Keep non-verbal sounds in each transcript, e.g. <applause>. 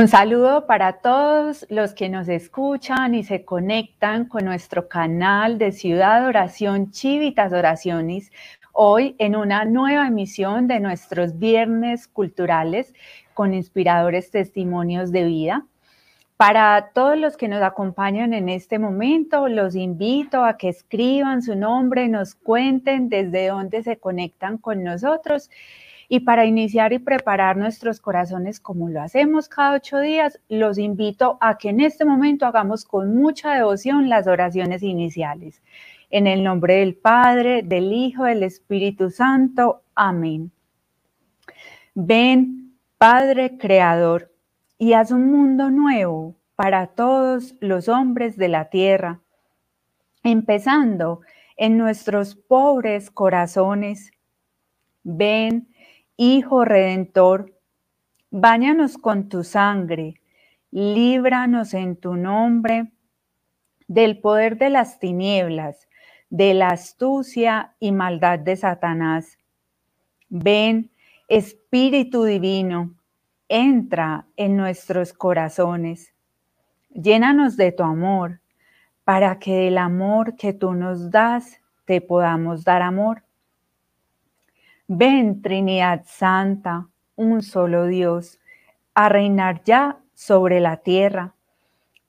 Un saludo para todos los que nos escuchan y se conectan con nuestro canal de Ciudad Oración Chivitas Oraciones, hoy en una nueva emisión de nuestros viernes culturales con inspiradores testimonios de vida. Para todos los que nos acompañan en este momento, los invito a que escriban su nombre, nos cuenten desde dónde se conectan con nosotros y para iniciar y preparar nuestros corazones como lo hacemos cada ocho días, los invito a que en este momento hagamos con mucha devoción las oraciones iniciales. En el nombre del Padre, del Hijo, del Espíritu Santo. Amén. Ven, Padre Creador, y haz un mundo nuevo para todos los hombres de la tierra, empezando en nuestros pobres corazones. Ven, Hijo Redentor, báñanos con tu sangre, líbranos en tu nombre del poder de las tinieblas, de la astucia y maldad de Satanás. Ven, Espíritu Divino, entra en nuestros corazones. Llénanos de tu amor, para que del amor que tú nos das te podamos dar amor. Ven, Trinidad Santa, un solo Dios, a reinar ya sobre la tierra,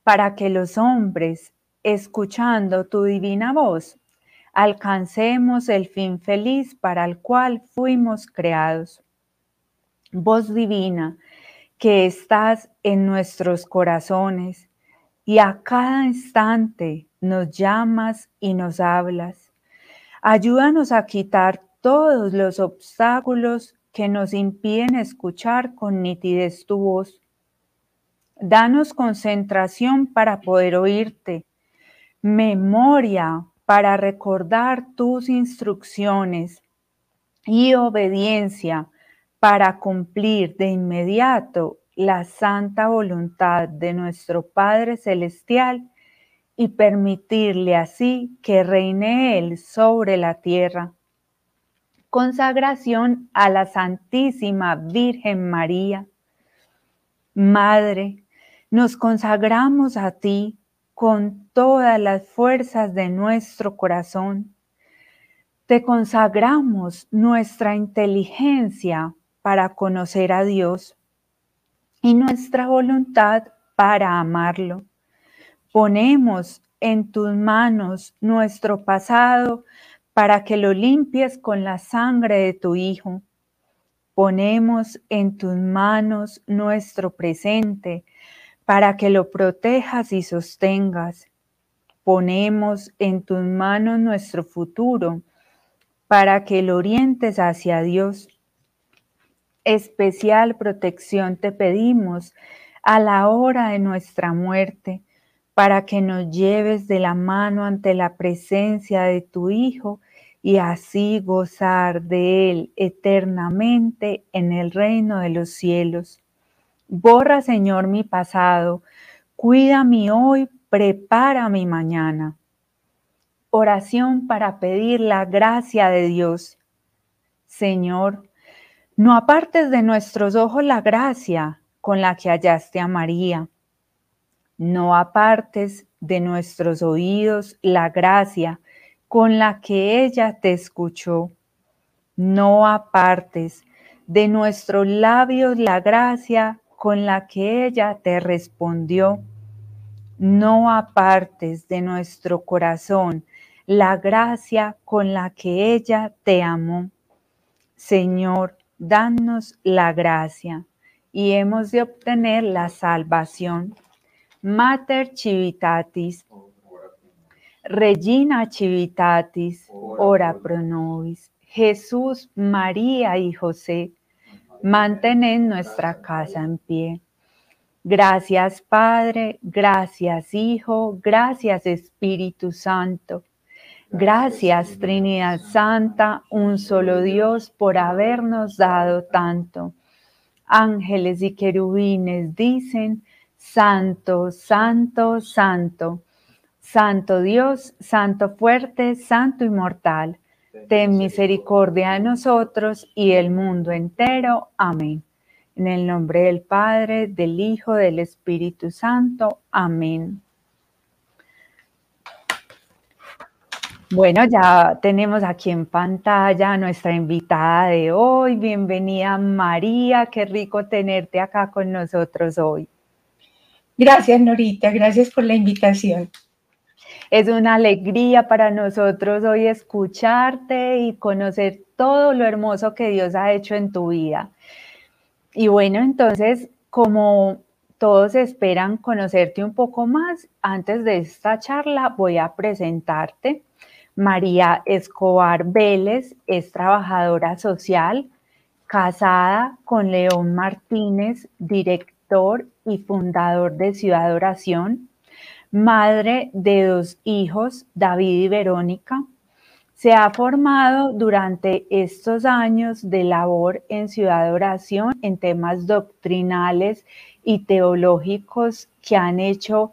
para que los hombres, escuchando tu divina voz, alcancemos el fin feliz para el cual fuimos creados. Voz divina, que estás en nuestros corazones y a cada instante nos llamas y nos hablas. Ayúdanos a quitar todos los obstáculos que nos impiden escuchar con nitidez tu voz. Danos concentración para poder oírte, memoria para recordar tus instrucciones y obediencia para cumplir de inmediato la santa voluntad de nuestro Padre Celestial y permitirle así que reine Él sobre la tierra consagración a la Santísima Virgen María. Madre, nos consagramos a ti con todas las fuerzas de nuestro corazón. Te consagramos nuestra inteligencia para conocer a Dios y nuestra voluntad para amarlo. Ponemos en tus manos nuestro pasado, para que lo limpies con la sangre de tu Hijo. Ponemos en tus manos nuestro presente para que lo protejas y sostengas. Ponemos en tus manos nuestro futuro para que lo orientes hacia Dios. Especial protección te pedimos a la hora de nuestra muerte para que nos lleves de la mano ante la presencia de tu Hijo y así gozar de Él eternamente en el reino de los cielos. Borra, Señor, mi pasado, cuida mi hoy, prepara mi mañana. Oración para pedir la gracia de Dios. Señor, no apartes de nuestros ojos la gracia con la que hallaste a María no apartes de nuestros oídos la gracia con la que ella te escuchó. No apartes de nuestros labios la gracia con la que ella te respondió. No apartes de nuestro corazón la gracia con la que ella te amó. Señor, danos la gracia y hemos de obtener la salvación Mater Civitatis, Regina Civitatis, ora pro nobis. Jesús, María y José, mantened nuestra casa en pie. Gracias Padre, gracias Hijo, gracias Espíritu Santo. Gracias Trinidad Santa, un solo Dios, por habernos dado tanto. Ángeles y querubines dicen, Santo, santo, santo, santo Dios, santo fuerte, santo inmortal, ten misericordia de nosotros y el mundo entero. Amén. En el nombre del Padre, del Hijo, del Espíritu Santo. Amén. Bueno, ya tenemos aquí en pantalla a nuestra invitada de hoy. Bienvenida María, qué rico tenerte acá con nosotros hoy. Gracias Norita, gracias por la invitación. Es una alegría para nosotros hoy escucharte y conocer todo lo hermoso que Dios ha hecho en tu vida. Y bueno, entonces, como todos esperan conocerte un poco más, antes de esta charla voy a presentarte. María Escobar Vélez es trabajadora social, casada con León Martínez, director y fundador de Ciudad Oración, madre de dos hijos, David y Verónica. Se ha formado durante estos años de labor en Ciudad Oración en temas doctrinales y teológicos que han hecho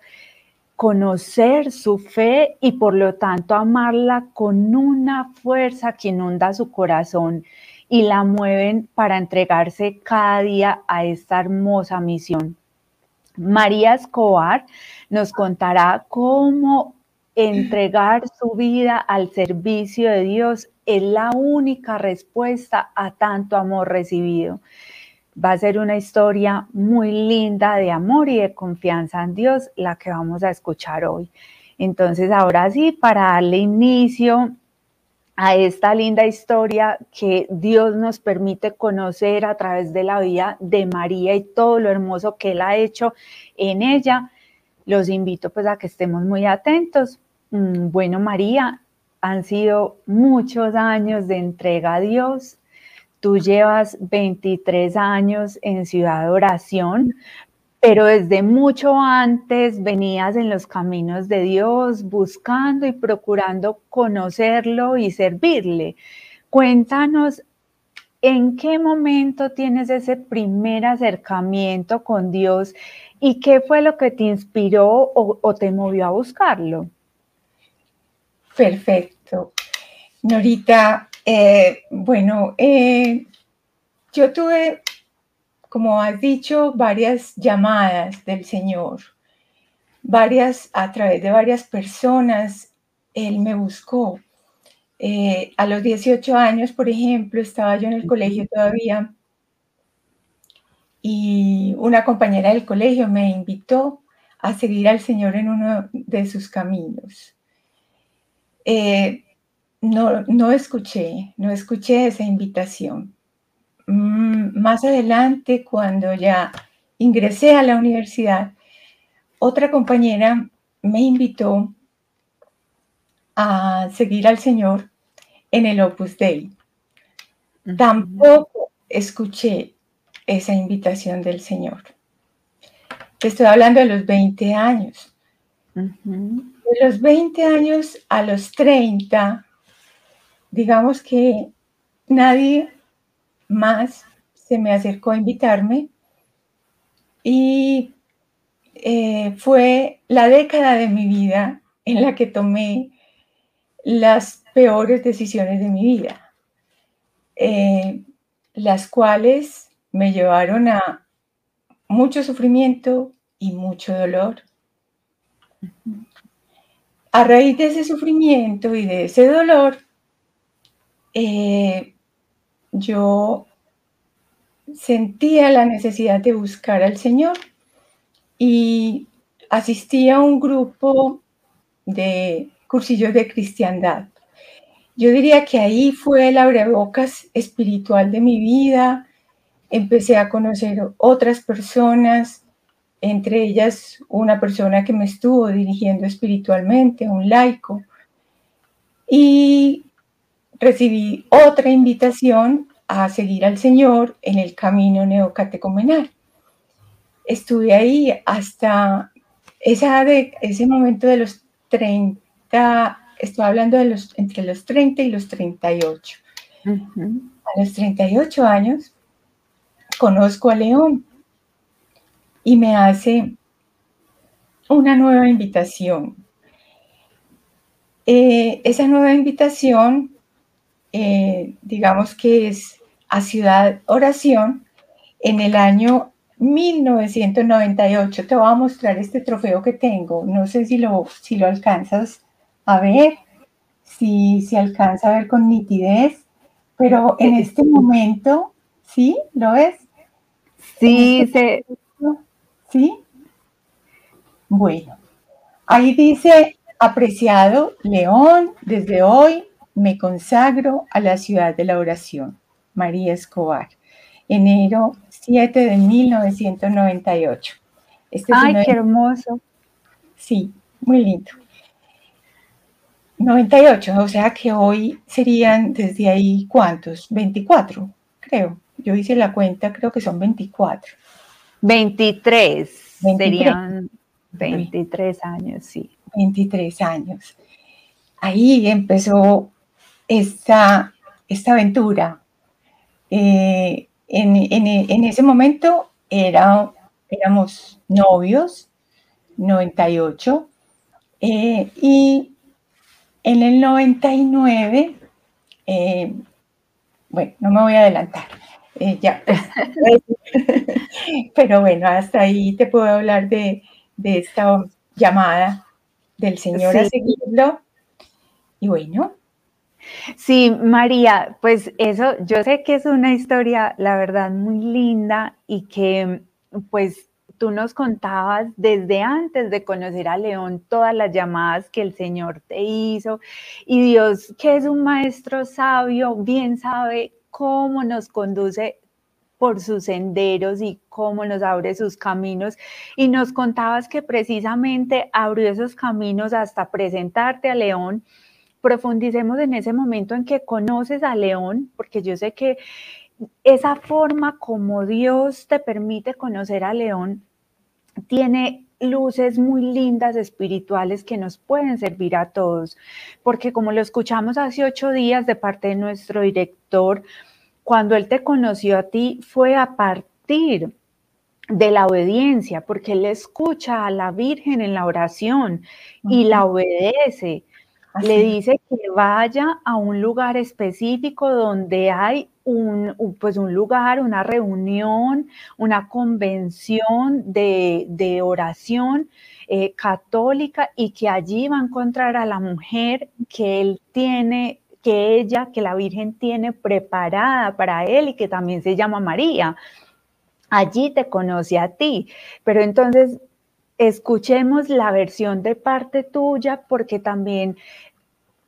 conocer su fe y por lo tanto amarla con una fuerza que inunda su corazón y la mueven para entregarse cada día a esta hermosa misión. María Escobar nos contará cómo entregar su vida al servicio de Dios es la única respuesta a tanto amor recibido. Va a ser una historia muy linda de amor y de confianza en Dios la que vamos a escuchar hoy. Entonces, ahora sí, para darle inicio a esta linda historia que Dios nos permite conocer a través de la vida de María y todo lo hermoso que Él ha hecho en ella, los invito pues a que estemos muy atentos. Mm, bueno, María, han sido muchos años de entrega a Dios, Tú llevas 23 años en Ciudad de Oración, pero desde mucho antes venías en los caminos de Dios buscando y procurando conocerlo y servirle. Cuéntanos en qué momento tienes ese primer acercamiento con Dios y qué fue lo que te inspiró o, te movió a buscarlo. Perfecto. Norita, eh, bueno, eh, yo tuve, como has dicho, varias llamadas del Señor, varias, a través de varias personas, Él me buscó. Eh, a los 18 años, por ejemplo, estaba yo en el colegio todavía y una compañera del colegio me invitó a seguir al Señor en uno de sus caminos no, no escuché, no escuché esa invitación. Mm, más adelante, cuando ya ingresé a la universidad, otra compañera me invitó a seguir al Señor en el Opus Dei. Tampoco escuché esa invitación del Señor. Te estoy hablando de los 20 años. De los 20 años a los 30, digamos que nadie más se me acercó a invitarme y eh, fue la década de mi vida en la que tomé las peores decisiones de mi vida, eh, las cuales me llevaron a mucho sufrimiento y mucho dolor. A raíz de ese sufrimiento y de ese dolor, eh, yo sentía la necesidad de buscar al Señor y asistí a un grupo de cursillos de cristiandad. Yo diría que ahí fue el abrebocas espiritual de mi vida. Empecé a conocer otras personas, entre ellas una persona que me estuvo dirigiendo espiritualmente, un laico. Y recibí otra invitación a seguir al Señor en el camino neocatecomenal. Estuve ahí hasta esa de, ese momento de los 30, estoy hablando de los, entre los 30 y los 38. A los 38 años conozco a León y me hace una nueva invitación. Eh, esa nueva invitación eh, digamos que es a Ciudad Oración, en el año 1998. Te voy a mostrar este trofeo que tengo. No sé si lo, si lo alcanzas a ver, si, si alcanza a ver con nitidez, pero en este momento, ¿sí? ¿Lo ves? Sí, este ¿sí? Bueno, ahí dice, apreciado León, desde hoy me consagro a la ciudad de la oración. María Escobar, enero 7 de 1998. Este Ay, qué hermoso. Sí, muy lindo. 98, o sea que hoy serían desde ahí cuántos, 24, creo. Yo hice la cuenta, creo que son 24. 23, serían 23 años, sí. 23 años. Ahí empezó esta, esta aventura. Eh, en, ese momento era, éramos novios, 98, eh, y en el 99, eh, bueno, no me voy a adelantar, eh, ya. <laughs> Pero bueno, hasta ahí te puedo hablar de, esta llamada del Señor a seguirlo. Y bueno. Sí, María, pues eso, yo sé que es una historia, la verdad, muy linda y que pues tú nos contabas desde antes de conocer a León todas las llamadas que el Señor te hizo y Dios, que es un maestro sabio, bien sabe cómo nos conduce por sus senderos y cómo nos abre sus caminos. Y nos contabas que precisamente abrió esos caminos hasta presentarte a León. Profundicemos en ese momento en que conoces a León, porque yo sé que esa forma como Dios te permite conocer a León tiene luces muy lindas espirituales que nos pueden servir a todos, porque como lo escuchamos hace ocho días de parte de nuestro director, cuando Él te conoció a ti fue a partir de la obediencia, porque Él escucha a la Virgen en la oración y la obedece. Le dice que vaya a un lugar específico donde hay un, pues un lugar, una reunión, una convención de, oración eh, católica y que allí va a encontrar a la mujer que él tiene que ella, que la Virgen tiene preparada para él y que también se llama María. Allí te conoce a ti. Pero entonces escuchemos la versión de parte tuya porque también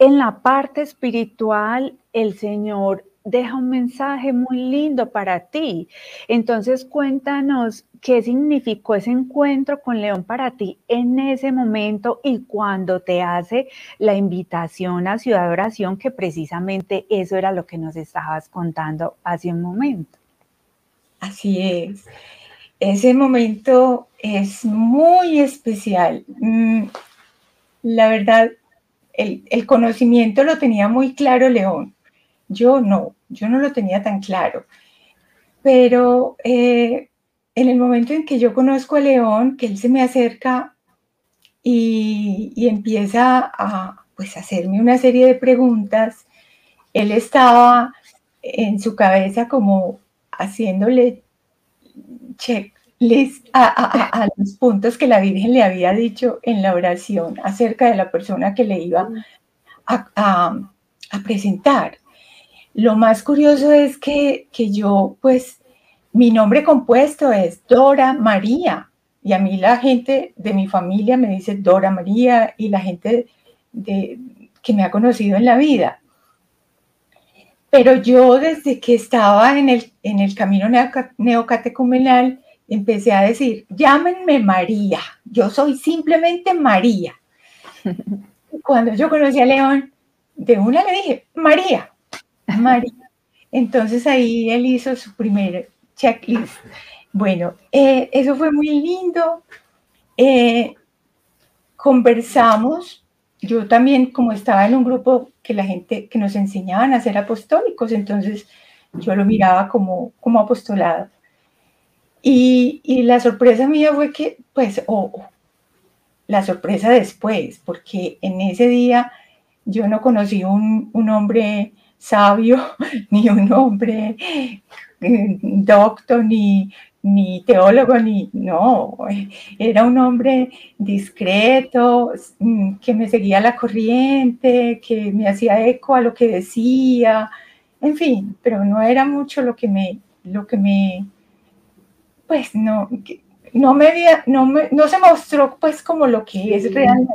en la parte espiritual el Señor deja un mensaje muy lindo para ti. Entonces cuéntanos qué significó ese encuentro con León para ti en ese momento y cuando te hace la invitación a Ciudad de Oración, que precisamente eso era lo que nos estabas contando hace un momento. Así es. Ese momento es muy especial. Mm, la verdad, el, conocimiento lo tenía muy claro León yo no, yo no lo tenía tan claro. Pero eh, en el momento en que yo conozco a León, que él se me acerca y, empieza a pues, hacerme una serie de preguntas, él estaba en su cabeza como haciéndole a, los puntos que la Virgen le había dicho en la oración acerca de la persona que le iba a presentar. Lo más curioso es que, yo, pues, mi nombre compuesto es Dora María. Y a mí la gente de mi familia me dice Dora María y la gente de, que me ha conocido en la vida. Pero yo desde que estaba en el, en el camino neocatecumenal empecé a decir, llámenme María, yo soy simplemente María. <laughs> Cuando yo conocí a León, de una le dije, María, María. <laughs> Entonces ahí él hizo su primer checklist. Bueno, eh, eso fue muy lindo. Eh, conversamos. Yo también, como estaba en un grupo que la gente que nos enseñaban a ser apostólicos, entonces yo lo miraba como, como apostolado. Y, la sorpresa mía fue que, pues, o la sorpresa después, porque en ese día yo no conocí un, un hombre sabio, <laughs> ni un hombre eh, doctor, ni, ni teólogo, ni no, era un hombre discreto, mm, que me seguía la corriente, que me hacía eco a lo que decía, en fin, pero no era mucho lo que me, lo que me, pues no, no me, no, me, no se mostró pues como lo que es realmente.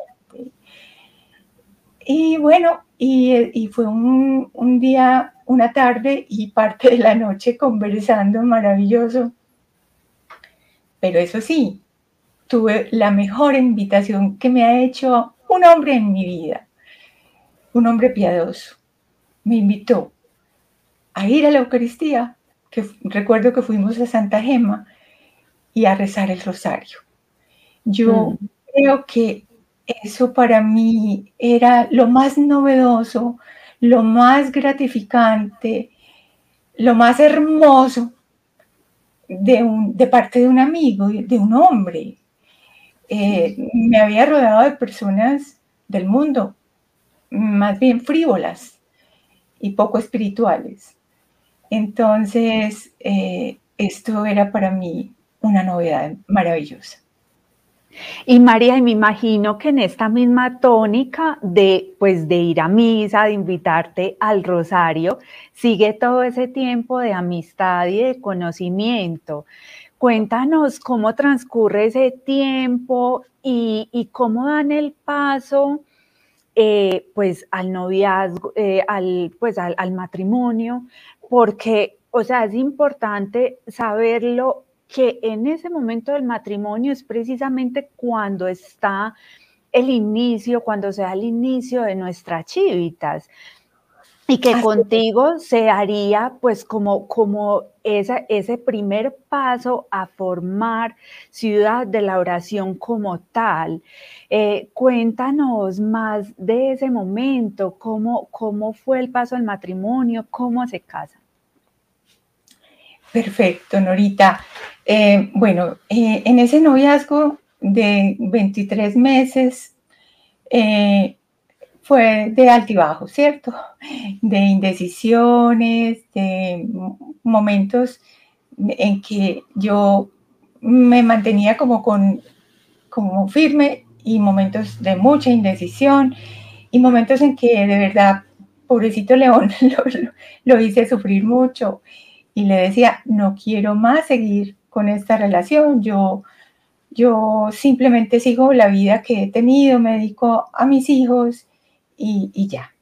Y bueno, y, y fue un, un día, una tarde y parte de la noche conversando maravilloso pero eso sí, tuve la mejor invitación que me ha hecho un hombre en mi vida, un hombre piadoso. Me invitó a ir a la Eucaristía, que recuerdo que fuimos a Santa Gema, y a rezar el rosario. Yo mm. creo que eso para mí era lo más novedoso, lo más gratificante, lo más hermoso de, un, de parte de un amigo, de un hombre. Eh, me había rodeado de personas del mundo, más bien frívolas y poco espirituales. Entonces, eh, esto era para mí una novedad maravillosa. Y María, y me imagino que en esta misma tónica de, pues, de ir a misa, de invitarte al rosario, sigue todo ese tiempo de amistad y de conocimiento. Cuéntanos cómo transcurre ese tiempo y, cómo dan el paso, eh, pues, al noviazgo, eh, al, pues, al matrimonio, porque, o sea, es importante saberlo que en ese momento del matrimonio es precisamente cuando está el inicio, cuando se da el inicio de nuestras chivitas. Y que contigo se haría pues como, como esa, ese primer paso a formar ciudad de la oración como tal. Eh, cuéntanos más de ese momento, cómo, cómo fue el paso al matrimonio, cómo se casa. Perfecto, Norita. Eh, bueno, eh, en ese noviazgo de 23 meses eh, fue de altibajo, ¿cierto? De indecisiones, de momentos en que yo me mantenía como, firme y momentos de mucha indecisión y momentos en que de verdad, pobrecito León, <laughs> lo hice sufrir mucho y le decía, no quiero más seguir con esta relación, yo, yo simplemente sigo la vida que he tenido, me dedico a mis hijos y, ya.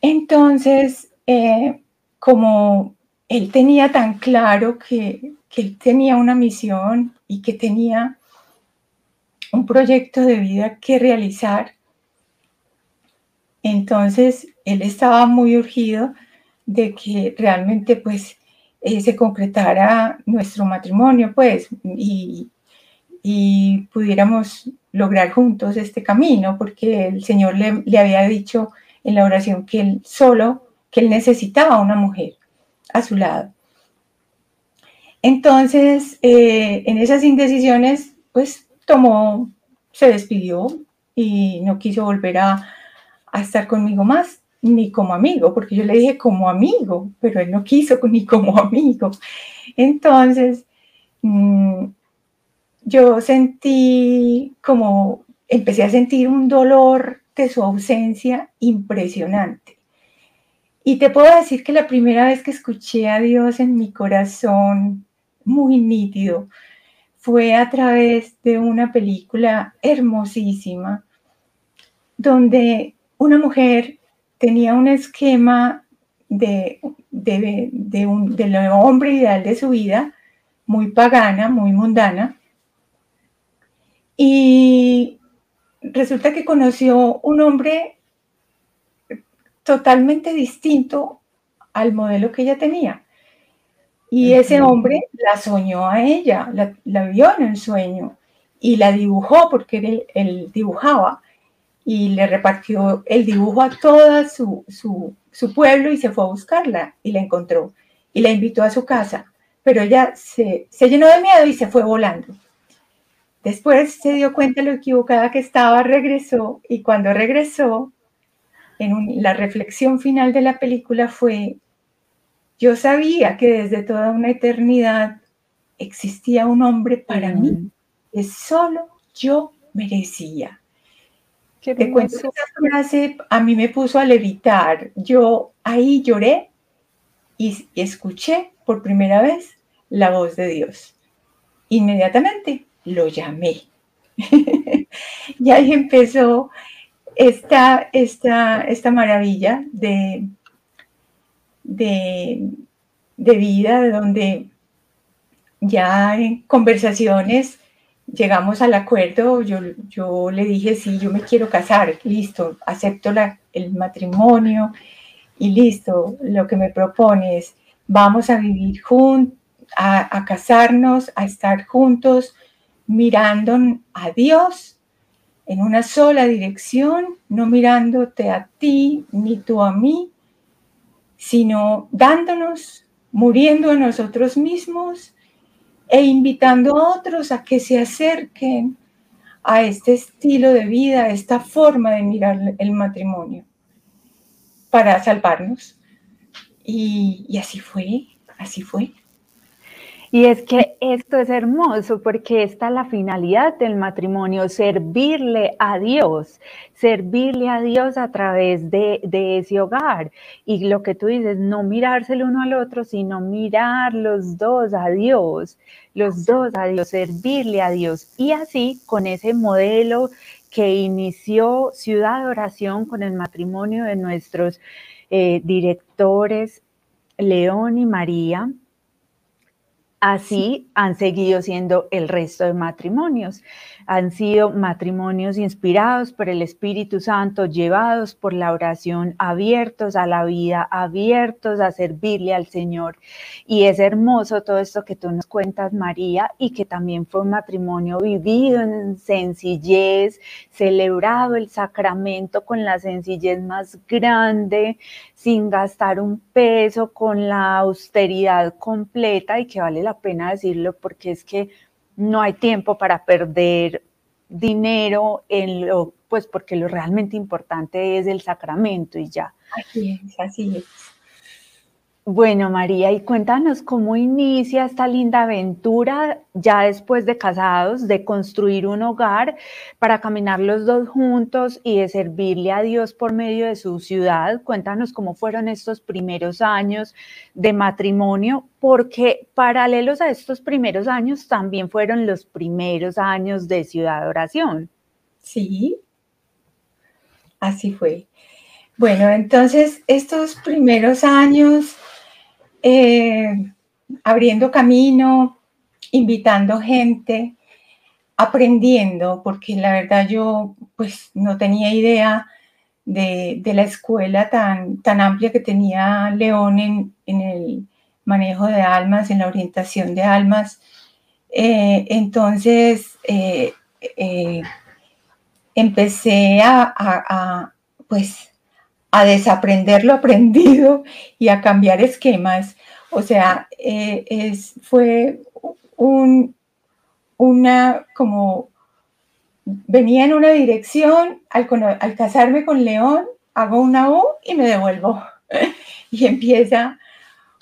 Entonces, eh, como él tenía tan claro que, que él tenía una misión y que tenía un proyecto de vida que realizar, entonces él estaba muy urgido de que realmente pues eh, se concretara nuestro matrimonio pues y, y, pudiéramos lograr juntos este camino porque el Señor le, le, había dicho en la oración que él solo, que él necesitaba una mujer a su lado. Entonces, eh, en esas indecisiones, pues tomó, se despidió y no quiso volver a, a estar conmigo más ni como amigo, porque yo le dije como amigo, pero él no quiso <laughs> ni como amigo. Entonces, mm, yo sentí como, empecé a sentir un dolor de su ausencia impresionante. Y te puedo decir que la primera vez que escuché a Dios en mi corazón, muy nítido, fue a través de una película hermosísima, donde una mujer tenía un esquema de, de, un, del hombre ideal de su vida, muy pagana, muy mundana, y resulta que conoció un hombre totalmente distinto al modelo que ella tenía. Y ese hombre la soñó a ella, la, vio en el sueño y la dibujó porque él, él dibujaba y le repartió el dibujo a todo su, su, pueblo y se fue a buscarla y la encontró y la invitó a su casa, pero ella se, se llenó de miedo y se fue volando. Después se dio cuenta de lo equivocada que estaba, regresó y cuando regresó, en la reflexión final de la película fue, yo sabía que desde toda una eternidad existía un hombre para mí que solo yo merecía. Qué Te cuento esa frase, a mí me puso a levitar. Yo ahí lloré y escuché por primera vez la voz de Dios. Inmediatamente lo llamé. <laughs> y ahí empezó esta, esta, esta maravilla de, de, de vida, de donde ya en conversaciones llegamos al acuerdo, yo, yo le dije, sí, yo me quiero casar, listo, acepto la, el matrimonio y listo, lo que me propones, vamos a vivir juntos, a, a casarnos, a estar juntos, mirando a Dios en una sola dirección, no mirándote a ti ni tú a mí, sino dándonos, muriendo a nosotros mismos e invitando a otros a que se acerquen a este estilo de vida, a esta forma de mirar el matrimonio para salvarnos. Y, así fue, así fue. Y es que esto es hermoso porque esta es la finalidad del matrimonio, servirle a Dios, servirle a Dios a través de, ese hogar. Y lo que tú dices, no mirarse el uno al otro, sino mirar los dos a Dios, los dos a Dios, servirle a Dios. Y así, con ese modelo que inició Ciudad de Oración con el matrimonio de nuestros eh, directores León y María, Así han seguido siendo el resto de matrimonios. Han sido matrimonios inspirados por el Espíritu Santo, llevados por la oración, abiertos a la vida, abiertos a servirle al Señor. Y es hermoso todo esto que tú nos cuentas, María, y que también fue un matrimonio vivido en sencillez, celebrado el sacramento con la sencillez más grande, sin gastar un peso, con la austeridad completa y que vale la pena decirlo porque es que no hay tiempo para perder dinero en lo, pues porque lo realmente importante es el sacramento y ya. Así es, así es. Bueno, María, y cuéntanos cómo inicia esta linda aventura ya después de casados, de construir un hogar para caminar los dos juntos y de servirle a Dios por medio de su ciudad. Cuéntanos cómo fueron estos primeros años de matrimonio, porque paralelos a estos primeros años también fueron los primeros años de ciudad oración. Sí, así fue. Bueno, entonces estos primeros años eh, abriendo camino, invitando gente, aprendiendo, porque la verdad yo pues no tenía idea de, la escuela tan, tan amplia que tenía León en, el manejo de almas, en la orientación de almas. Eh, entonces, eh, empecé a, pues, a desaprender lo <laughs> aprendido y a cambiar esquemas. O sea, eh, es, fue un, una como, venía en una dirección, al, al casarme con León, hago una U y me devuelvo. <laughs> y empieza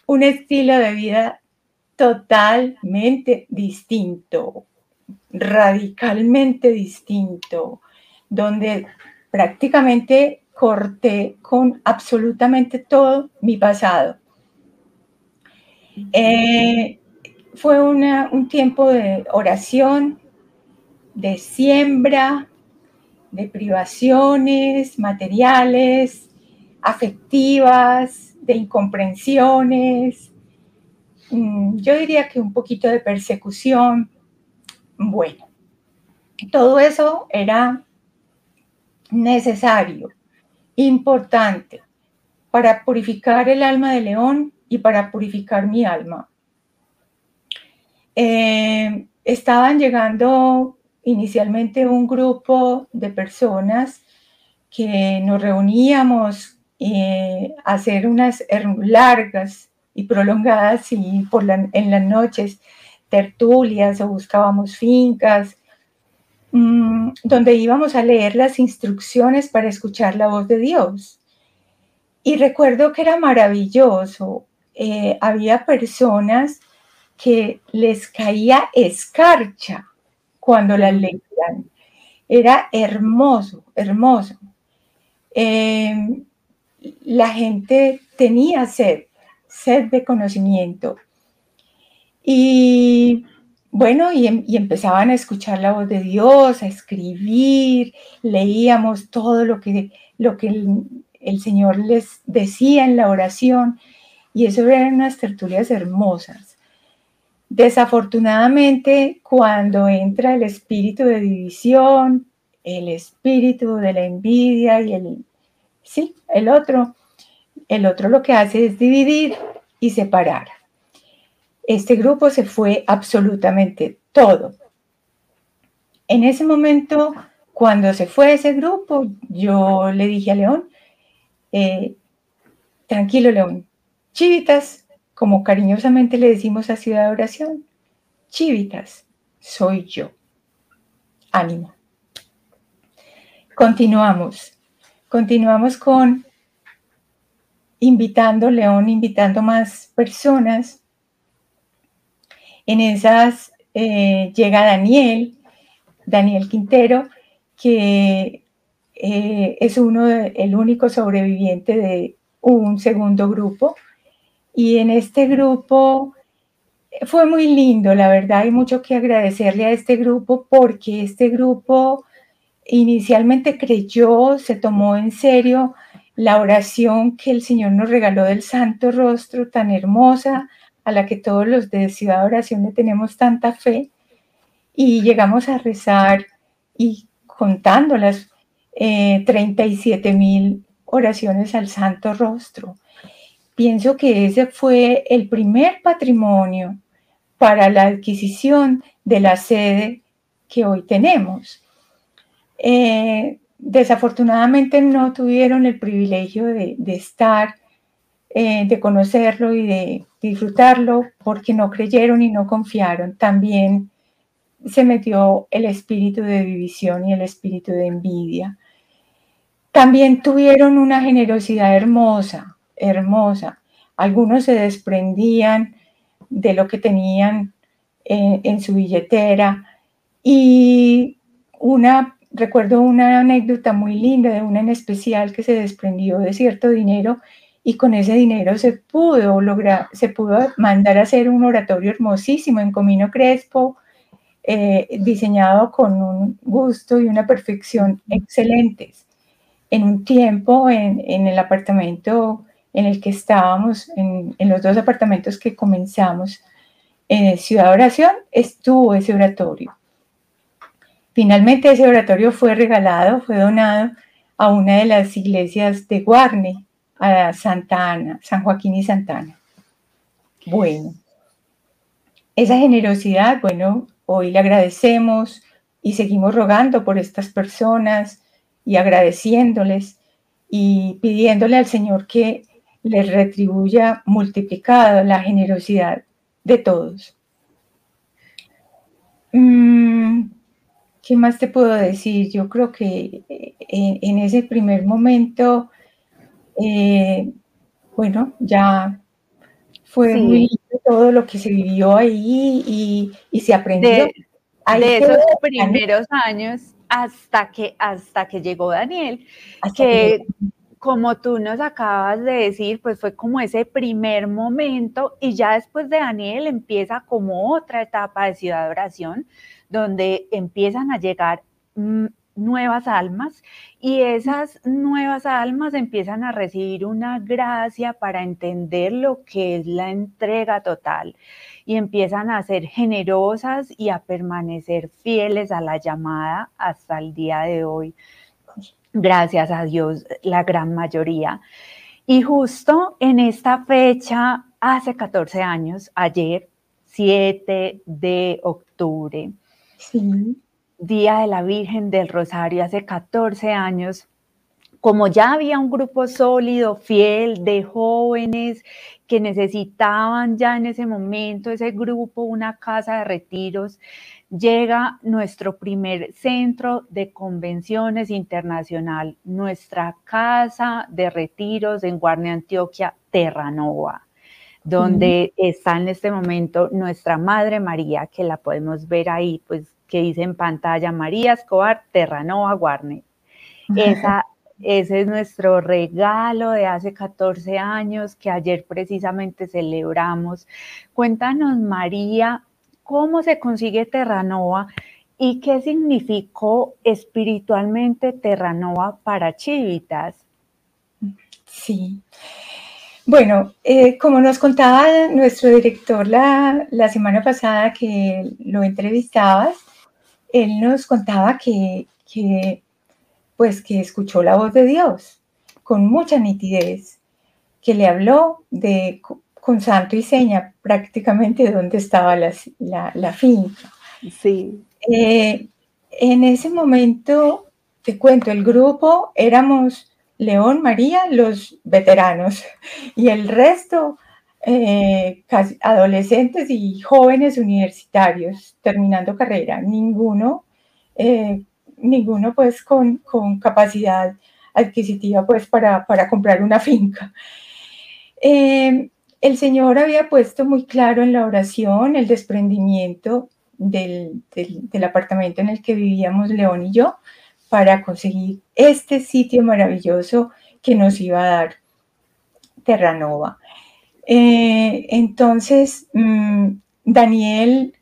un estilo de vida totalmente distinto, radicalmente distinto, donde prácticamente corté con absolutamente todo mi pasado. Eh, fue un tiempo de oración, de siembra, de privaciones materiales, afectivas, de incomprensiones, mm, yo diría que un poquito de persecución. Bueno, todo eso era necesario importante para purificar el alma de león y para purificar mi alma. Eh, estaban llegando inicialmente un grupo de personas que nos reuníamos eh, a hacer unas largas y prolongadas y por en las noches tertulias o buscábamos fincas Mm, donde íbamos a leer las instrucciones para escuchar la voz de Dios. Y recuerdo que era maravilloso eh, había personas que les caía escarcha cuando las leían. Era hermoso, hermoso. Em, la gente tenía sed, sed de conocimiento. Y bueno, em, y, empezaban a escuchar la voz de Dios, a escribir, leíamos todo lo que, lo que el, el Señor les decía en la oración, y eso eran unas tertulias hermosas. Desafortunadamente, cuando entra el espíritu de división, el espíritu de la envidia y el, sí, el otro, el otro lo que hace es dividir y separar. Este grupo se fue absolutamente todo. En ese momento, cuando se fue ese grupo, yo le dije a León, eh, tranquilo León, chivitas, como cariñosamente le decimos a Ciudad de Oración, chivitas, soy yo. Ánimo. Continuamos. Continuamos con invitando, León, invitando más personas. En esas eh, llega Daniel, Daniel Quintero, que eh, es uno el único sobreviviente de un segundo grupo. Y en este grupo fue muy lindo, la verdad, hay mucho que agradecerle a este grupo porque este grupo inicialmente creyó, se tomó en serio la oración que el Señor nos regaló del Santo Rostro tan hermosa, a la que todos los de Ciudad Oración le tenemos tanta fe, y llegamos a rezar y contando las 37 eh, mil oraciones al Santo Rostro. Pienso que ese fue el primer patrimonio para la adquisición de la sede que hoy tenemos. Eh, desafortunadamente no tuvieron el privilegio de, estar, eh, de conocerlo y de disfrutarlo porque no creyeron y no confiaron. También se metió el espíritu de división y el espíritu de envidia. También tuvieron una generosidad hermosa, hermosa. Algunos se desprendían de lo que tenían en, en su billetera y una recuerdo una anécdota muy linda de una en especial que se desprendió de cierto dinero y con ese dinero se pudo lograr, se pudo mandar a hacer un oratorio hermosísimo en Comino Crespo, eh, diseñado con un gusto y una perfección excelentes. En un tiempo, en, el apartamento en el que estábamos, en, los dos apartamentos que comenzamos en Ciudad Oración, estuvo ese oratorio. Finalmente ese oratorio fue regalado, fue donado a una de las iglesias de Guarne, a Santa Ana, San Joaquín y Santa Ana. Bueno, esa generosidad, bueno, hoy le agradecemos y seguimos rogando por estas personas y agradeciéndoles y pidiéndole al Señor que les retribuya multiplicado la generosidad de todos. Mm, ¿Qué más te puedo decir? Yo creo que eh, en, ese primer momento, eh, bueno, ya fue muy todo lo que se vivió ahí y, se aprendió. De, esos primeros años hasta que, hasta que llegó Daniel, que, como tú nos acabas de decir, pues fue como ese primer momento y ya después de Daniel empieza como otra etapa de ciudad de oración, donde empiezan a llegar mm, nuevas almas y esas nuevas almas empiezan a recibir una gracia para entender lo que es la entrega total y empiezan a ser generosas y a permanecer fieles a la llamada hasta el día de hoy. Gracias a Dios, la gran mayoría. Y justo en esta fecha, hace 14 años, ayer, 7 de octubre, Día de la Virgen del Rosario, hace 14 años, como ya había un grupo sólido, fiel, de jóvenes que necesitaban ya en ese momento ese grupo, una casa de retiros, llega nuestro primer centro de convenciones internacional, nuestra casa de retiros en Guarne, Antioquia, Terranova. donde está en este momento nuestra Madre María, que la podemos ver ahí, pues que dice en pantalla María Escobar Terranova Guarne. Esa, <laughs> ese es nuestro regalo de hace 14 años que ayer precisamente celebramos. Cuéntanos, María, cómo se consigue Terranova y qué significó espiritualmente Terranova para Chivitas. Sí. Bueno, eh, como nos contaba nuestro director la, semana pasada que lo entrevistabas, él nos contaba que, pues que escuchó la voz de Dios con mucha nitidez, que le habló de con santo y seña prácticamente dónde estaba la, la, finca. Sí. Eh, en ese momento, te cuento, el grupo éramos León, María, los veteranos <laughs> y el resto eh, adolescentes y jóvenes universitarios terminando carrera. Ninguno, eh, ninguno pues con, con, capacidad adquisitiva pues para, para comprar una <laughs> finca. Eh, el Señor había puesto muy claro en la oración el desprendimiento del, del apartamento en el que vivíamos León y yo, para conseguir este sitio maravilloso que nos iba a dar Terranova. Eh, entonces, mm, Daniel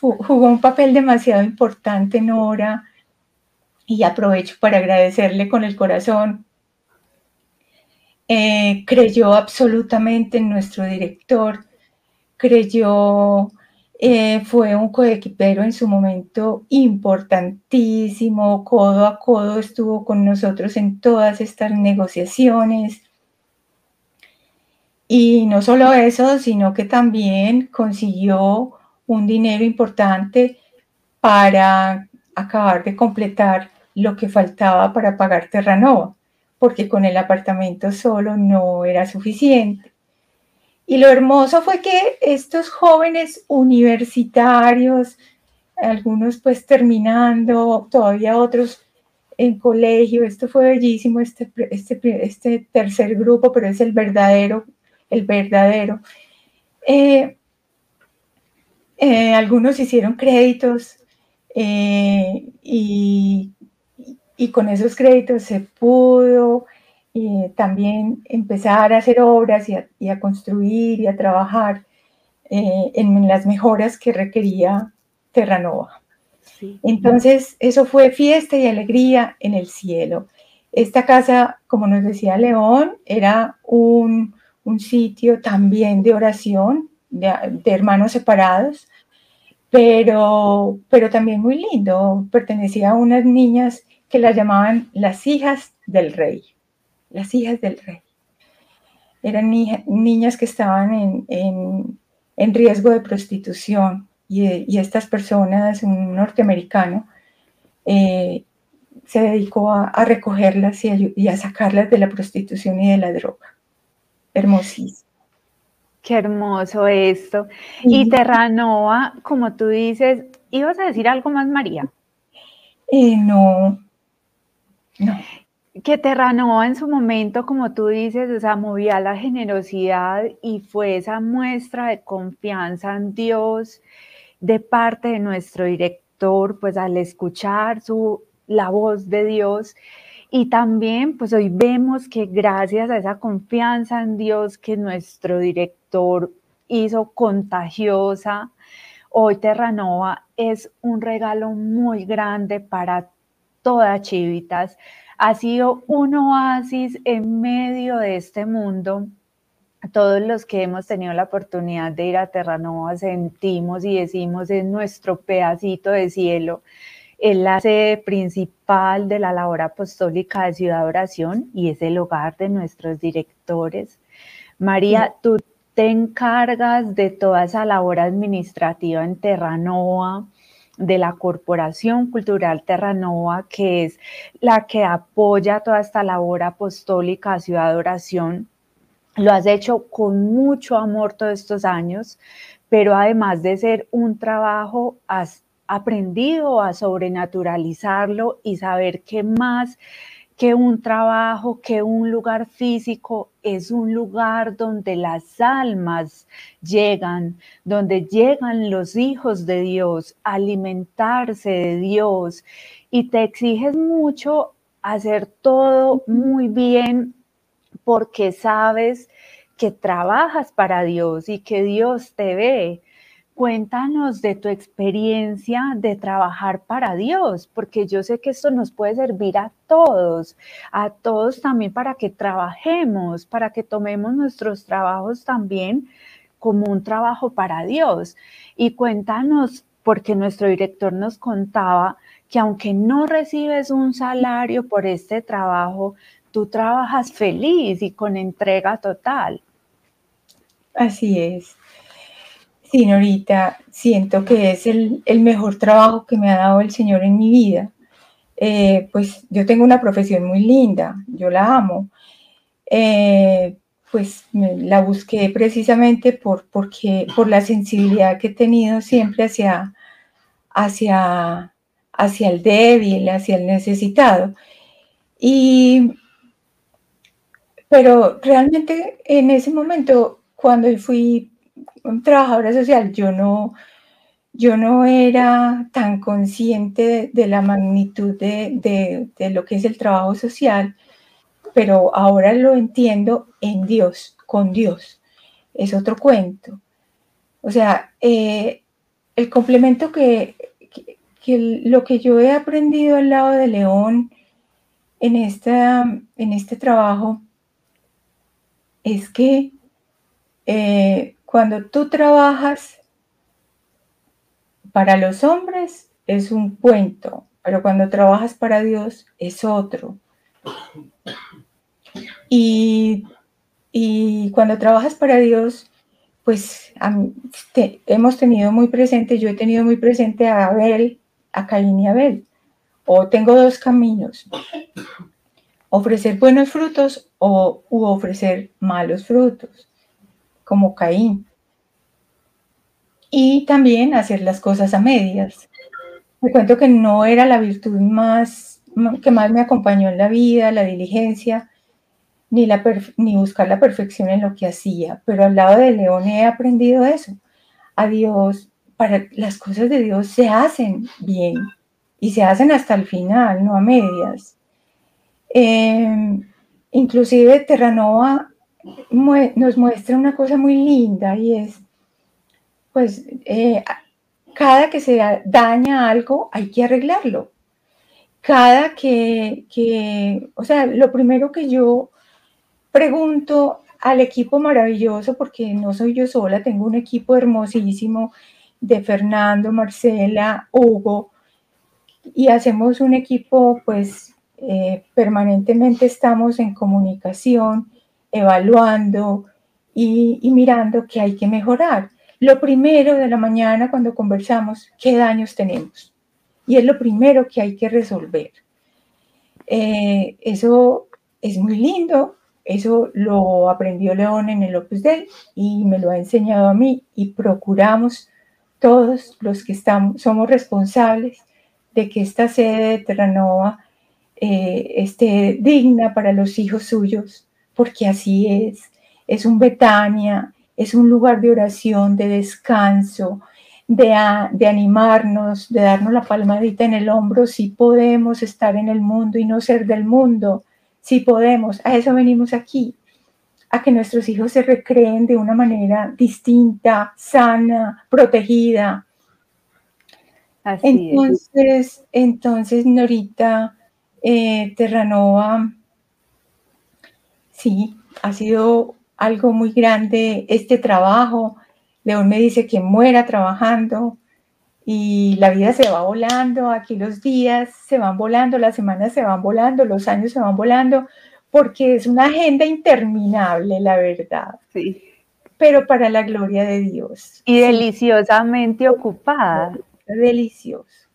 jugó un papel demasiado importante en Hora y aprovecho para agradecerle con el corazón. Eh, creyó absolutamente en nuestro director, creyó eh, fue un coequipero en su momento importantísimo, codo a codo estuvo con nosotros en todas estas negociaciones. Y no solo eso, sino que también consiguió un dinero importante para acabar de completar lo que faltaba para pagar Terranova, porque con el apartamento solo no era suficiente. Y lo hermoso fue que estos jóvenes universitarios, algunos pues terminando, todavía otros en colegio, esto fue bellísimo, este, este, este tercer grupo, pero es el verdadero, el verdadero. Eh, eh, algunos hicieron créditos eh, y, y, con esos créditos se pudo también empezar a hacer obras y a, construir y a trabajar en las mejoras que requería Terranova. Entonces, eso fue fiesta y alegría en el cielo. Esta casa, como nos decía León, era un, sitio también de oración, de, hermanos separados, pero, pero también muy lindo. Pertenecía a unas niñas que las llamaban las hijas del rey las hijas del rey. Eran niñas que estaban en, riesgo de prostitución y, estas personas, un norteamericano, eh, se dedicó a, recogerlas y a, sacarlas de la prostitución y de la droga. Hermosísimo. Qué hermoso esto. Y Terranova, como tú dices, ¿ibas a decir algo más, María? Eh, no, no que Terranova en su momento, como tú dices, o sea, movía la generosidad y fue esa muestra de confianza en Dios de parte de nuestro director, pues al escuchar su, la voz de Dios. Y también, pues hoy vemos que gracias a esa confianza en Dios que nuestro director hizo contagiosa, hoy Terranova es un regalo muy grande para todas Chivitas, ha sido un oasis en medio de este mundo. Todos los que hemos tenido la oportunidad de ir a Terranova sentimos y decimos es nuestro pedacito de cielo. Es la sede principal de la labor apostólica de Ciudad Oración y es el hogar de nuestros directores. María, tú te encargas de toda esa labor administrativa en Terranova, de la Corporación Cultural Terranova, que es la que apoya toda esta labor apostólica Ciudad de Oración. Lo has hecho con mucho amor todos estos años, pero además de ser un trabajo, aprendido a sobrenaturalizarlo y saber qué más que un trabajo, que un lugar físico es un lugar donde las almas llegan, donde llegan los hijos de Dios, alimentarse de Dios. Y te exiges mucho hacer todo muy bien porque sabes que trabajas para Dios y que Dios te ve Cuéntanos de tu experiencia de trabajar para Dios, porque yo sé que esto nos puede servir a todos, a todos también para que trabajemos, para que tomemos nuestros trabajos también como un trabajo para Dios. Y cuéntanos, porque nuestro director nos contaba que aunque no recibes un salario por este trabajo, tú trabajas feliz y con entrega total. Así es. Sí, Norita, siento que es el, mejor trabajo que me ha dado el Señor en mi vida. Eh, pues yo tengo una profesión muy linda, yo la amo. Eh, pues la busqué precisamente por, porque, por la sensibilidad que he tenido siempre hacia, hacia, hacia el débil, hacia el necesitado. Y, pero realmente en ese momento, cuando fui trabajadora social, yo no, yo no era tan consciente de, la magnitud de, lo que es el trabajo social, pero ahora lo entiendo en Dios, con Dios. Es otro cuento. O sea, eh, el complemento que, lo que yo he aprendido al lado de León en, esta, en este trabajo es que eh, cuando tú trabajas para los hombres es un cuento, pero cuando trabajas para Dios es otro. Y, cuando trabajas para Dios, pues hemos tenido muy presente, yo he tenido muy presente a Abel, a Caín y Abel. O tengo dos caminos, ofrecer buenos frutos o ofrecer malos frutos como Caín. Y también hacer las cosas a medias. Me cuento que no era la virtud más que más me acompañó en la vida, la diligencia, ni, la ni buscar la perfección en lo que hacía, pero al lado de León he aprendido eso. A Dios, para las cosas de Dios se hacen bien y se hacen hasta el final, no a medias. Eh, inclusive Terranova nos muestra una cosa muy linda y es, pues, eh, cada que se daña algo hay que arreglarlo. Cada que, que, o sea, lo primero que yo pregunto al equipo maravilloso, porque no soy yo sola, tengo un equipo hermosísimo de Fernando, Marcela, Hugo, y hacemos un equipo, pues, eh, permanentemente estamos en comunicación evaluando y, mirando qué hay que mejorar. Lo primero de la mañana cuando conversamos, ¿qué daños tenemos? Y es lo primero que hay que resolver. Eh, eso es muy lindo, eso lo aprendió León en el Opus Dei y me lo ha enseñado a mí y procuramos todos los que estamos, somos responsables de que esta sede de Terranova eh, esté digna para los hijos suyos porque así es. Es un Betania, es un lugar de oración, de descanso, de, de, animarnos, de darnos la palmadita en el hombro, si podemos estar en el mundo y no ser del mundo, si podemos, a eso venimos aquí, a que nuestros hijos se recreen de una manera distinta, sana, protegida. Así entonces, entonces, Norita eh, Terranova Sí, ha sido algo muy grande este trabajo. León me dice que muera trabajando y la vida se va volando, aquí los días se van volando, las semanas se van volando, los años se van volando, porque es una agenda interminable, la verdad. Sí. Pero para la gloria de Dios. Y deliciosamente ocupada. Delicioso.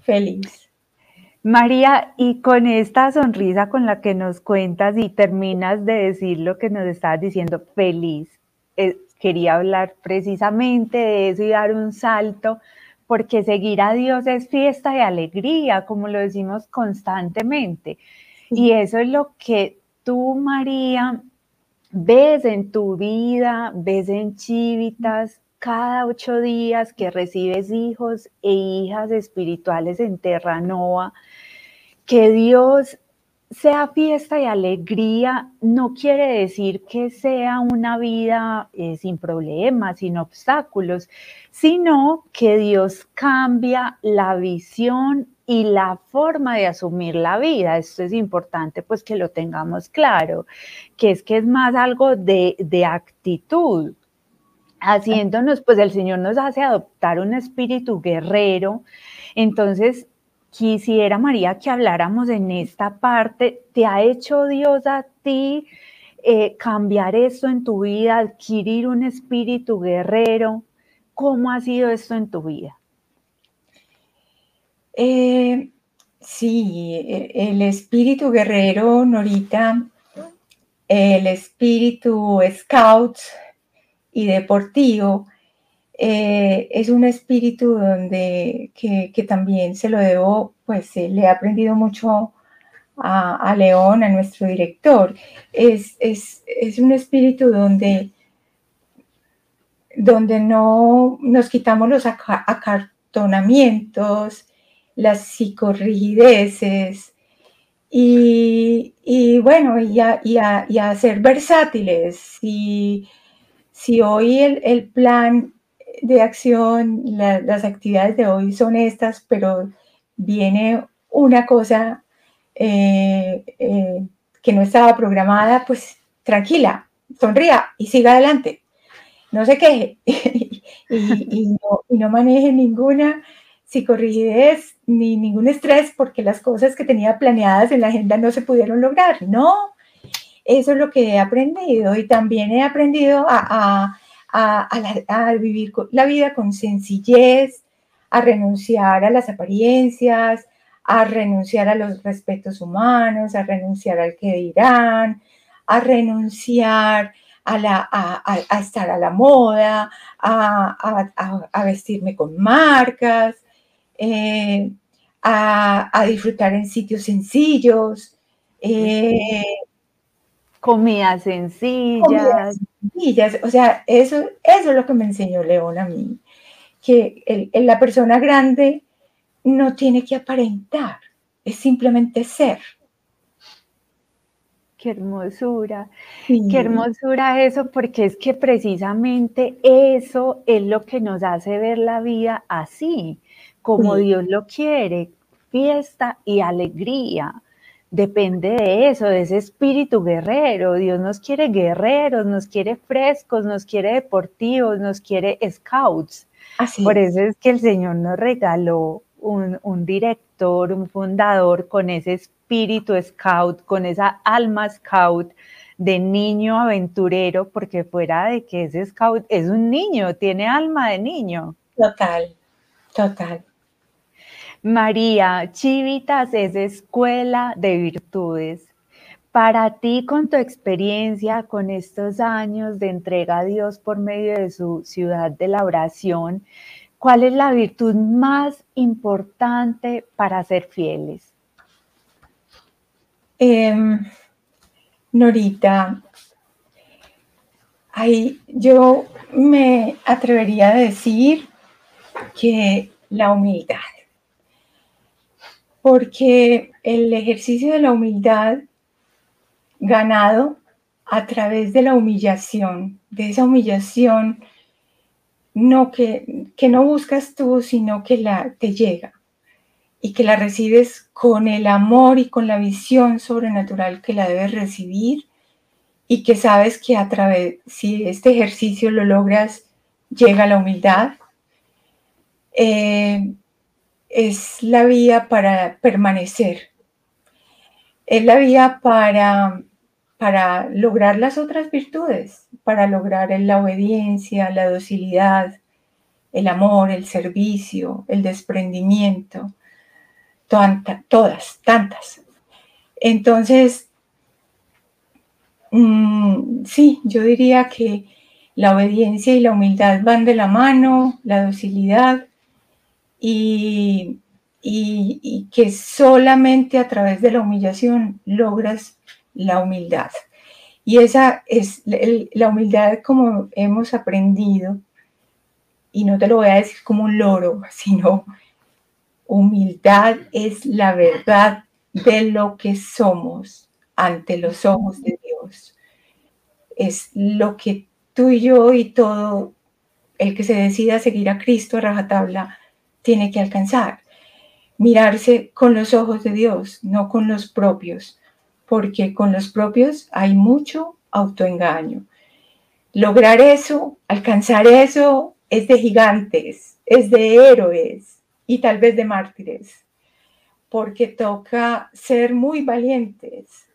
Feliz. María, y con esta sonrisa con la que nos cuentas y terminas de decir lo que nos estabas diciendo, feliz, eh, quería hablar precisamente de eso y dar un salto, porque seguir a Dios es fiesta y alegría, como lo decimos constantemente. Y eso es lo que tú, María, ves en tu vida, ves en Chivitas, cada ocho días que recibes hijos e hijas espirituales en Terranova, que Dios sea fiesta y alegría no quiere decir que sea una vida eh, sin problemas, sin obstáculos, sino que Dios cambia la visión y la forma de asumir la vida. Esto es importante pues que lo tengamos claro, que es que es más algo de, de actitud. Haciéndonos, pues el Señor nos hace adoptar un espíritu guerrero. Entonces, quisiera, María, que habláramos en esta parte. ¿Te ha hecho Dios a ti eh, cambiar esto en tu vida, adquirir un espíritu guerrero? ¿Cómo ha sido esto en tu vida? Eh, sí, e, el espíritu guerrero, Norita, el espíritu scout y deportivo, eh, es un espíritu donde que, también se lo debo, pues le he aprendido mucho a, León, a nuestro director. Es, un espíritu donde, donde no nos quitamos los acartonamientos, las psicorrigideces, y, y, bueno, y a, y, a, ser versátiles. Si, si hoy el, plan de acción, las actividades de hoy son estas, pero viene una cosa eh, eh, que no estaba programada, pues tranquila, sonría y siga adelante. No se queje <laughs> y, no, y, no, maneje ninguna psicorrigidez ni ningún estrés porque las cosas que tenía planeadas en la agenda no se pudieron lograr. No, eso es lo que he aprendido y también he aprendido a a, vivir la vida con sencillez, a renunciar a las apariencias, a renunciar a los respetos humanos, a renunciar al que dirán, a renunciar a, la, a, estar a la moda, a, vestirme con marcas, eh, a, disfrutar en sitios sencillos. Eh, comidas sencillas. O sea, eso, eso es lo que me enseñó León a mí, que la persona grande no tiene que aparentar, es simplemente ser. Qué hermosura, qué hermosura eso, porque es que precisamente eso es lo que nos hace ver la vida así, como Dios lo quiere, fiesta y alegría depende de eso, de ese espíritu guerrero. Dios nos quiere guerreros, nos quiere frescos, nos quiere deportivos, nos quiere scouts. Por eso es que el Señor nos regaló un, director, un fundador con ese espíritu scout, con esa alma scout de niño aventurero, porque fuera de que ese scout es un niño, tiene alma de niño. Total, total. María, Chivitas es escuela de virtudes. Para ti, con tu experiencia, con estos años de entrega a Dios por medio de su ciudad de la oración, ¿cuál es la virtud más importante para ser fieles? Em, Norita, ahí yo me atrevería a decir que la humildad porque el ejercicio de la humildad ganado a través de la humillación, de esa humillación no que, que no buscas tú, sino que la, te llega y que la recibes con el amor y con la visión sobrenatural que la debes recibir y que sabes que a través, si este ejercicio lo logras, llega la humildad. Eh, es la vía para permanecer, es la vía para, para lograr las otras virtudes, para lograr la obediencia, la docilidad, el amor, el servicio, el desprendimiento, todas, tantas. Entonces, mm, sí, yo diría que la obediencia y la humildad van de la mano, la docilidad, y, y, que solamente a través de la humillación logras la humildad. Y esa es la humildad como hemos aprendido, y no te lo voy a decir como un loro, <laughs> sino humildad es la verdad de lo que somos ante los ojos de Dios. Es lo que tú y yo y todo el que se decida seguir a Cristo a rajatabla tiene que alcanzar mirarse con los ojos de Dios, no con los propios, porque con los propios hay mucho autoengaño. Lograr eso, alcanzar eso, es de gigantes, es de héroes y tal vez de mártires, porque toca ser muy valientes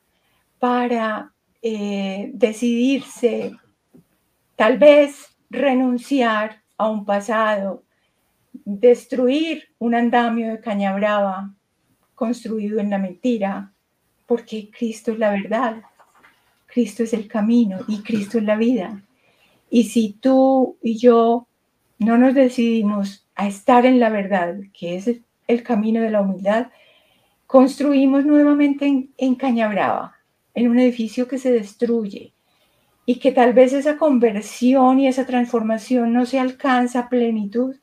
para eh, decidirse, tal vez renunciar a un pasado, destruir un andamio de caña brava construido en la mentira, porque Cristo es la verdad, Cristo es el camino y Cristo es la vida. Y si tú y yo no nos decidimos a estar en la verdad, que es el camino de la humildad, construimos nuevamente en, en Caña Brava, en un edificio que se destruye y que tal vez esa conversión y esa transformación no se alcanza a plenitud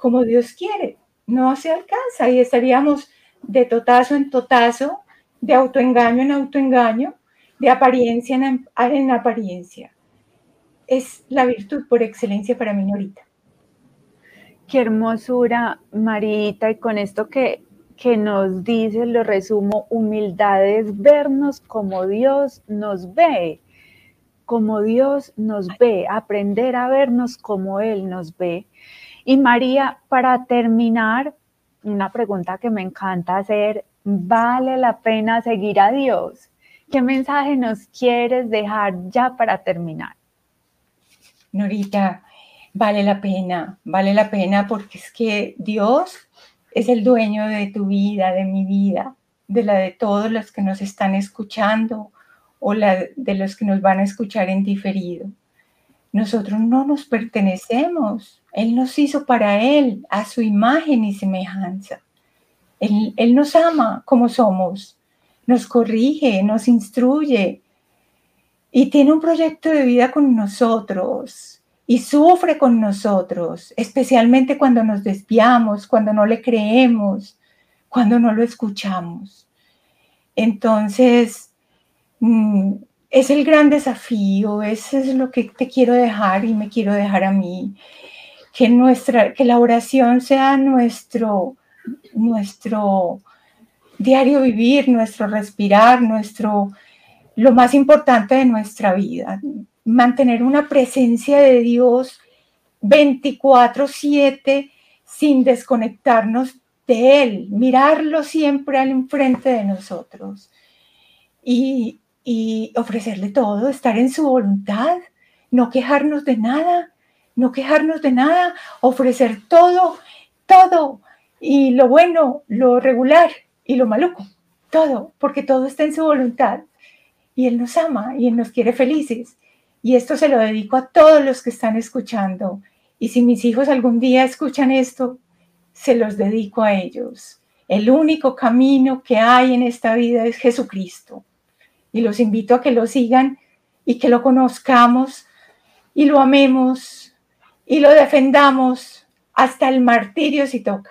como Dios quiere. No se alcanza y estaríamos de totazo en totazo, de autoengaño en autoengaño, de apariencia en, apariencia. Es la virtud por excelencia para mí, Norita. Qué hermosura, Marita, y con esto que, que nos dice, lo resumo, humildad es vernos como Dios nos ve, como Dios nos ve, aprender a vernos como Él nos ve. Y María, para terminar, una pregunta que me encanta hacer, ¿vale la pena seguir a Dios? ¿Qué mensaje nos quieres dejar ya para terminar? Norita, vale la pena, vale la pena porque es que Dios es el dueño de tu vida, de mi vida, de la de todos los que nos están escuchando o la de los que nos van a escuchar en diferido. Nosotros no nos pertenecemos. Él nos hizo para Él, a su imagen y semejanza. Él, él nos ama como somos, nos corrige, nos instruye y tiene un proyecto de vida con nosotros y sufre con nosotros, especialmente cuando nos desviamos, cuando no le creemos, cuando no lo escuchamos. Entonces, mm, es el gran desafío, eso es lo que te quiero dejar y me quiero dejar a mí, que, nuestra, que la oración sea nuestro, nuestro diario vivir, nuestro respirar, nuestro, lo más importante de nuestra vida, mantener una presencia de Dios 24/7 sin desconectarnos de Él, mirarlo siempre al enfrente de nosotros. Y, y ofrecerle todo, estar en su voluntad, no quejarnos de nada, no quejarnos de nada, ofrecer todo, todo, y lo bueno, lo regular y lo maluco, todo, porque todo está en su voluntad. Y Él nos ama y Él nos quiere felices. Y esto se lo dedico a todos los que están escuchando. Y si mis hijos algún día escuchan esto, se los dedico a ellos. El único camino que hay en esta vida es Jesucristo y los invito a que lo sigan y que lo conozcamos y lo amemos y lo defendamos hasta el martirio si toca.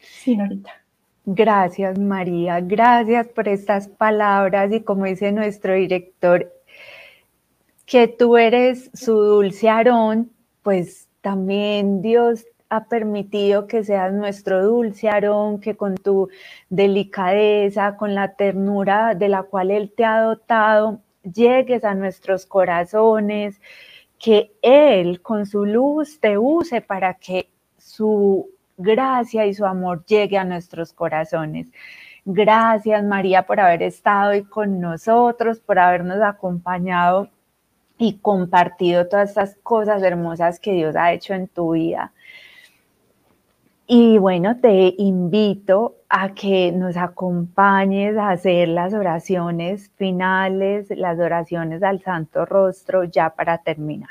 Señorita. Gracias María, gracias por estas palabras y como dice nuestro director, que tú eres su dulce Aarón, pues también Dios ha permitido que seas nuestro dulce Aarón, que con tu delicadeza, con la ternura de la cual Él te ha dotado, llegues a nuestros corazones, que Él con su luz te use para que su gracia y su amor llegue a nuestros corazones. Gracias María por haber estado hoy con nosotros, por habernos acompañado y compartido todas estas cosas hermosas que Dios ha hecho en tu vida. Y bueno, te invito a que nos acompañes a hacer las oraciones finales, las oraciones al Santo Rostro ya para terminar.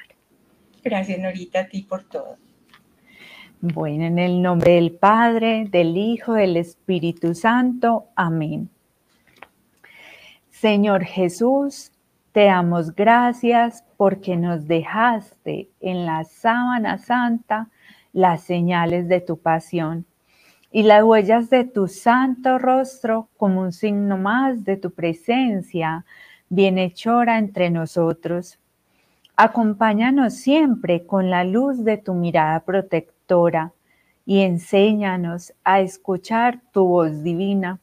Gracias, Norita, a ti por todo. Bueno, en el nombre del Padre, del Hijo, del Espíritu Santo. Amén. Señor Jesús, te damos gracias porque nos dejaste en la sábana santa las señales de tu pasión y las huellas de tu santo rostro como un signo más de tu presencia bienhechora entre nosotros. Acompáñanos siempre con la luz de tu mirada protectora y enséñanos a escuchar tu voz divina.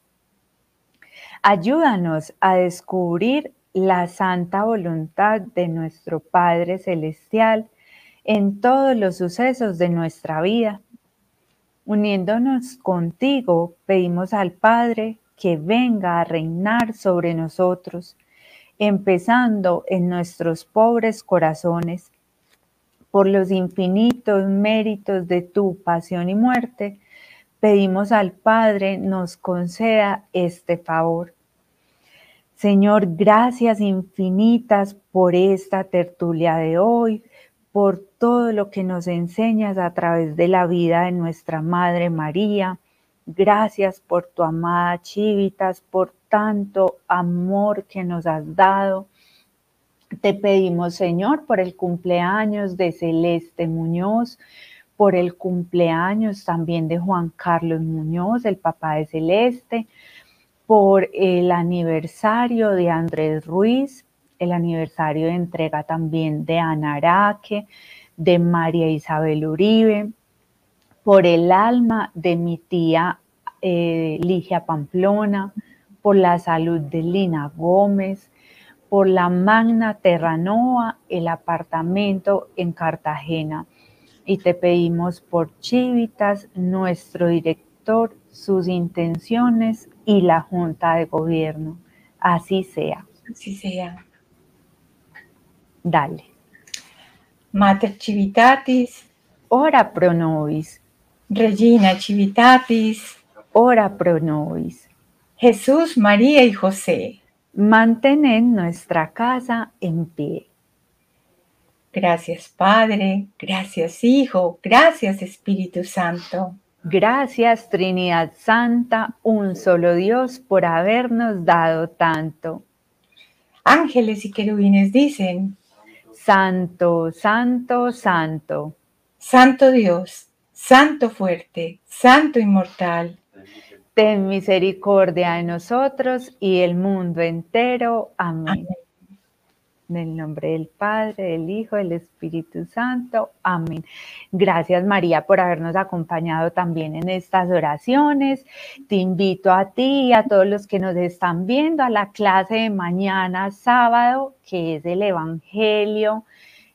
Ayúdanos a descubrir la santa voluntad de nuestro Padre Celestial en todos los sucesos de nuestra vida. Uniéndonos contigo, pedimos al Padre que venga a reinar sobre nosotros empezando en nuestros pobres corazones. Por los infinitos méritos de tu pasión y muerte, pedimos al Padre nos conceda este favor. Señor, gracias infinitas por esta tertulia de hoy, por todo lo que nos enseñas a través de la vida de nuestra Madre María. Gracias por tu amada Chivitas, por tanto amor que nos has dado. Te pedimos, Señor, por el cumpleaños de Celeste Muñoz, por el cumpleaños también de Juan Carlos Muñoz, el papá de Celeste, por el aniversario de Andrés Ruiz, el aniversario de entrega también de Ana Araque, de María Isabel Uribe, por el alma de mi tía eh, Ligia Pamplona, por la salud de Lina Gómez, por la Magna Terranoa, el apartamento en Cartagena. Y te pedimos por Chivitas, nuestro director, sus intenciones y la Junta de Gobierno. Así sea. Así sea. Dale. Mater Civitatis. Ora pro nobis. Regina Civitatis. Ora pro nobis. Jesús, María y José. Mantenen nuestra casa en pie. Gracias Padre, gracias Hijo, gracias Espíritu Santo. Gracias Trinidad Santa, un solo Dios, por habernos dado tanto. Ángeles y querubines dicen, Santo, Santo, Santo. Santo Dios, Santo fuerte, Santo inmortal ten misericordia de nosotros y el mundo entero. Amén. En el nombre del Padre, del Hijo, del Espíritu Santo. Amén. Gracias María por habernos acompañado también en estas oraciones. Te invito a ti y a todos los que nos están viendo a la clase de mañana sábado, que es el Evangelio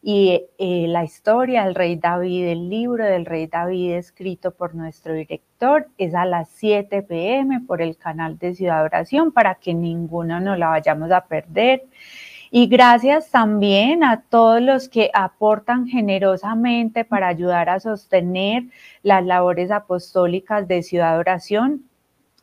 y eh, la historia del rey David, el libro del rey David escrito por nuestro director, es a las 7 pm por el canal de Ciudad Oración para que ninguno nos la vayamos a perder. Y gracias también a todos los que aportan generosamente para ayudar a sostener las labores apostólicas de Ciudad Oración.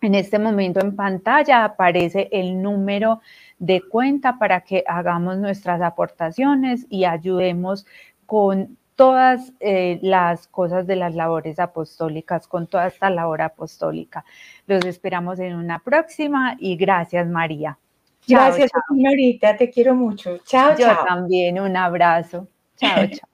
En este momento en pantalla aparece el número de cuenta para que hagamos nuestras aportaciones y ayudemos con todas eh, las cosas de las labores apostólicas, con toda esta labor apostólica. Los esperamos en una próxima y gracias María. Gracias, señorita, te quiero mucho. Chao, Yo también, un abrazo. Chao, chao. <laughs>